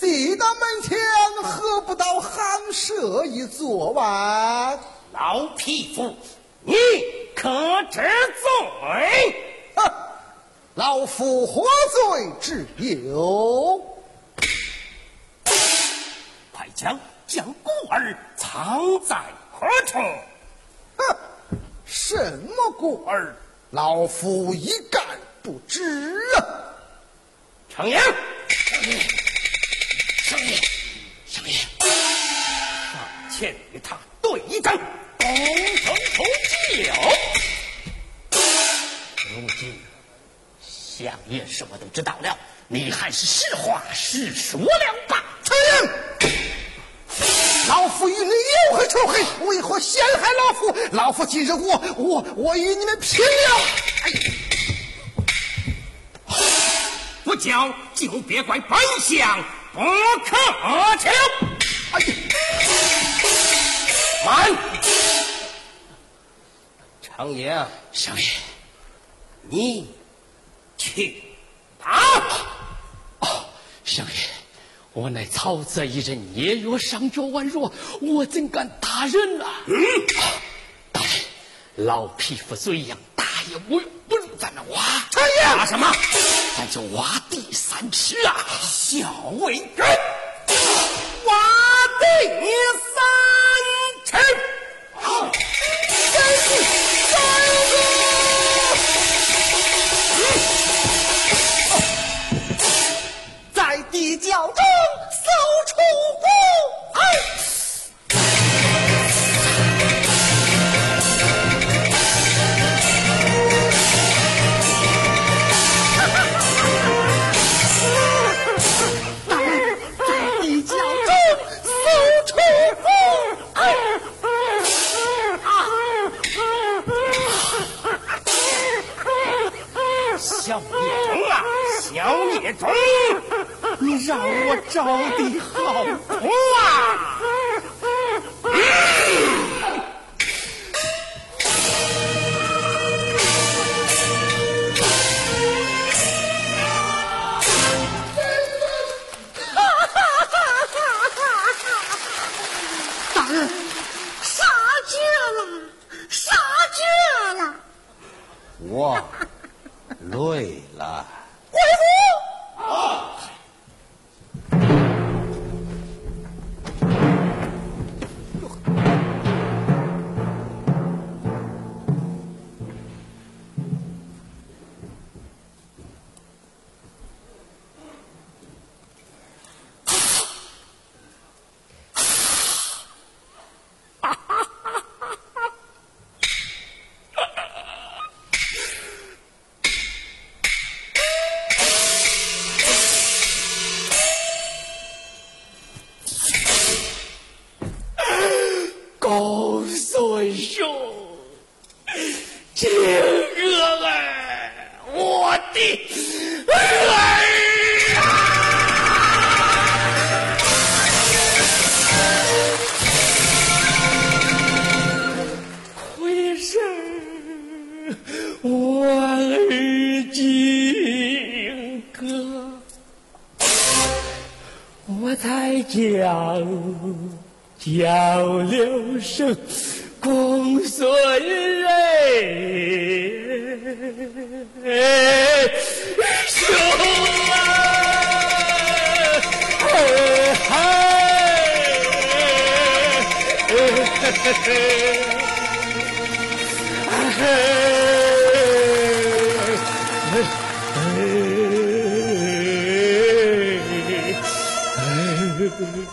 大人，祭到门前，喝不到寒舍一坐完？老匹夫，你可知罪？哼，老夫何罪之有？快将将孤儿藏在何处？哼，什么孤儿？老夫一概不知啊！程爷，少爷，少爷，少爷，上前与他对一阵，公成出计了。如今相爷什么都知道了，你还是实话实说了吧。程爷，老夫与你有何仇恨？为何陷害老夫？老夫今日我我我与你们拼了！哎。不交就别怪本相不客气了。哎呀，慢！常爷，少爷，你去打。哦，少爷，我乃曹泽一人，夜月上脚宛弱，我怎敢打人啊？嗯，大人，老匹夫嘴痒，打也无用，不如咱们挖。常爷，打什么？就挖地三尺啊！小伟人，挖地的叫了声公孙哎，兄啊！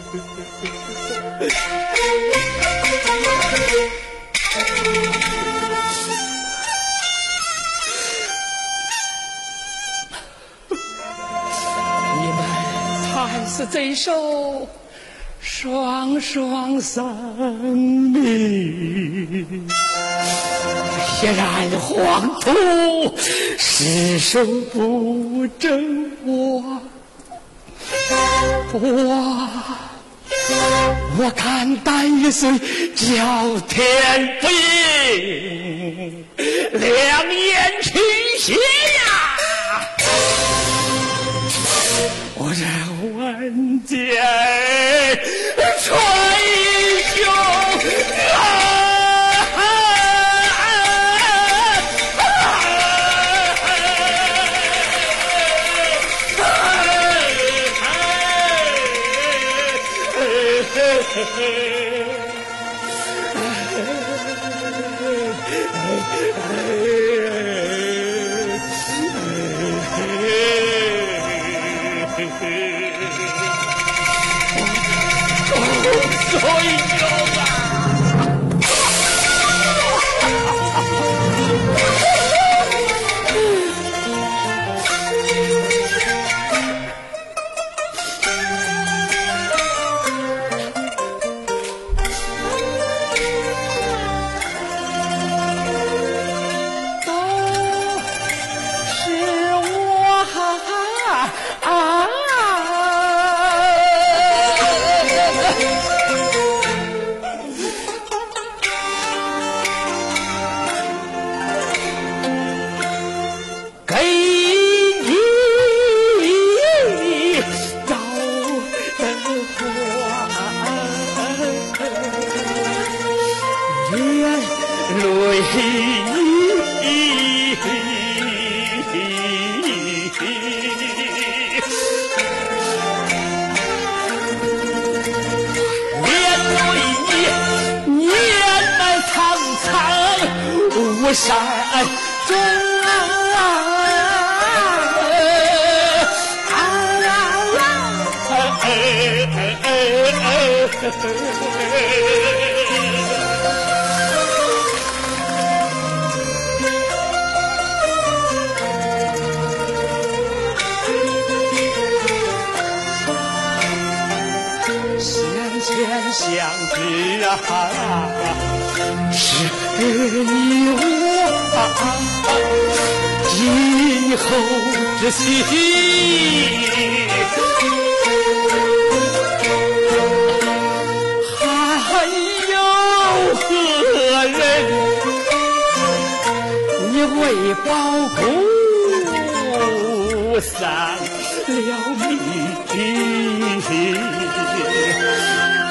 你们才是这首双双生命，血染黄土失手不争我，我我肝胆玉碎叫天不应，两眼倾斜呀！我这万箭穿山中先前相知啊，是是你我今后之心。还有何人？你为报国丧了命。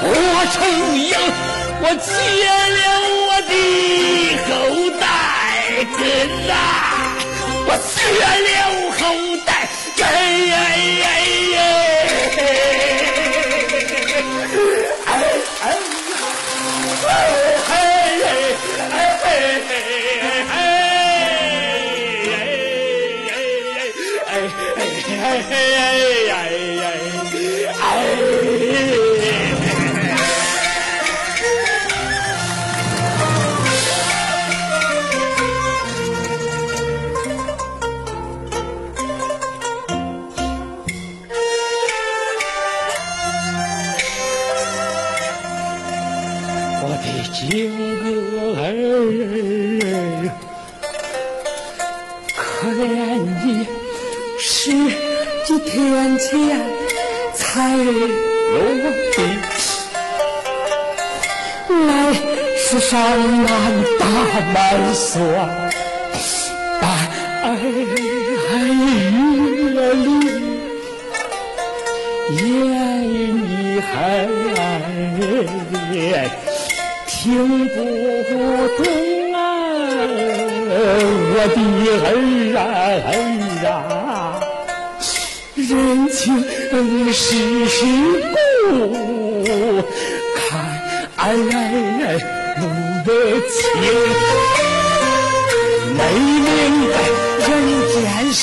我承应，我结了的后代根呐、我结了后代，哎的金儿，可怜你十几天前才入地，来世上满打满算，白月里。言语你还听不懂啊，我的儿啊儿啊，人情世故，看不清，没明白人间事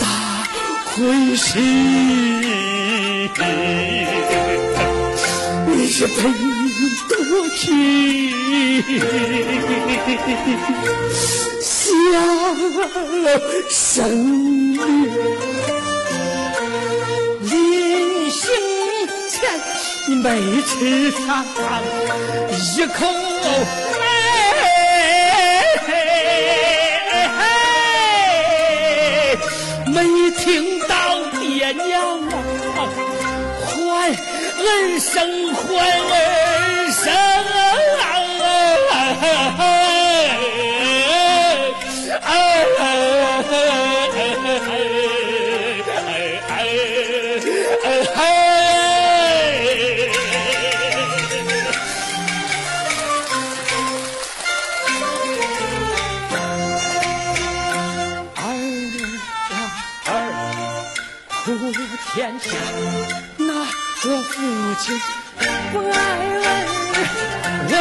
咋回事？你是配去下生命。临行前，没吃上一口哎，没听到爹娘啊，还儿声唤儿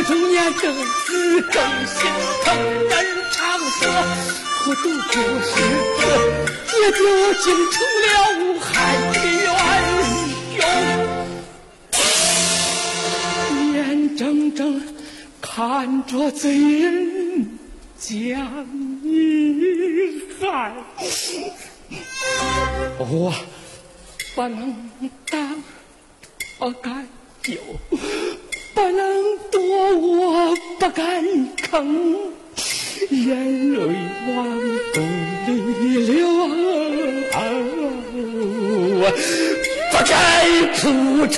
中年正直更心疼。人常说苦读不识字，也就竟成了害冤兄。眼睁睁看着贼人将你害，我。不能当，不敢救；不能躲，我不敢吭。眼泪往肚里流，不该哭出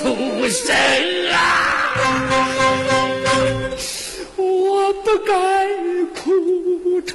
声啊！我不该哭出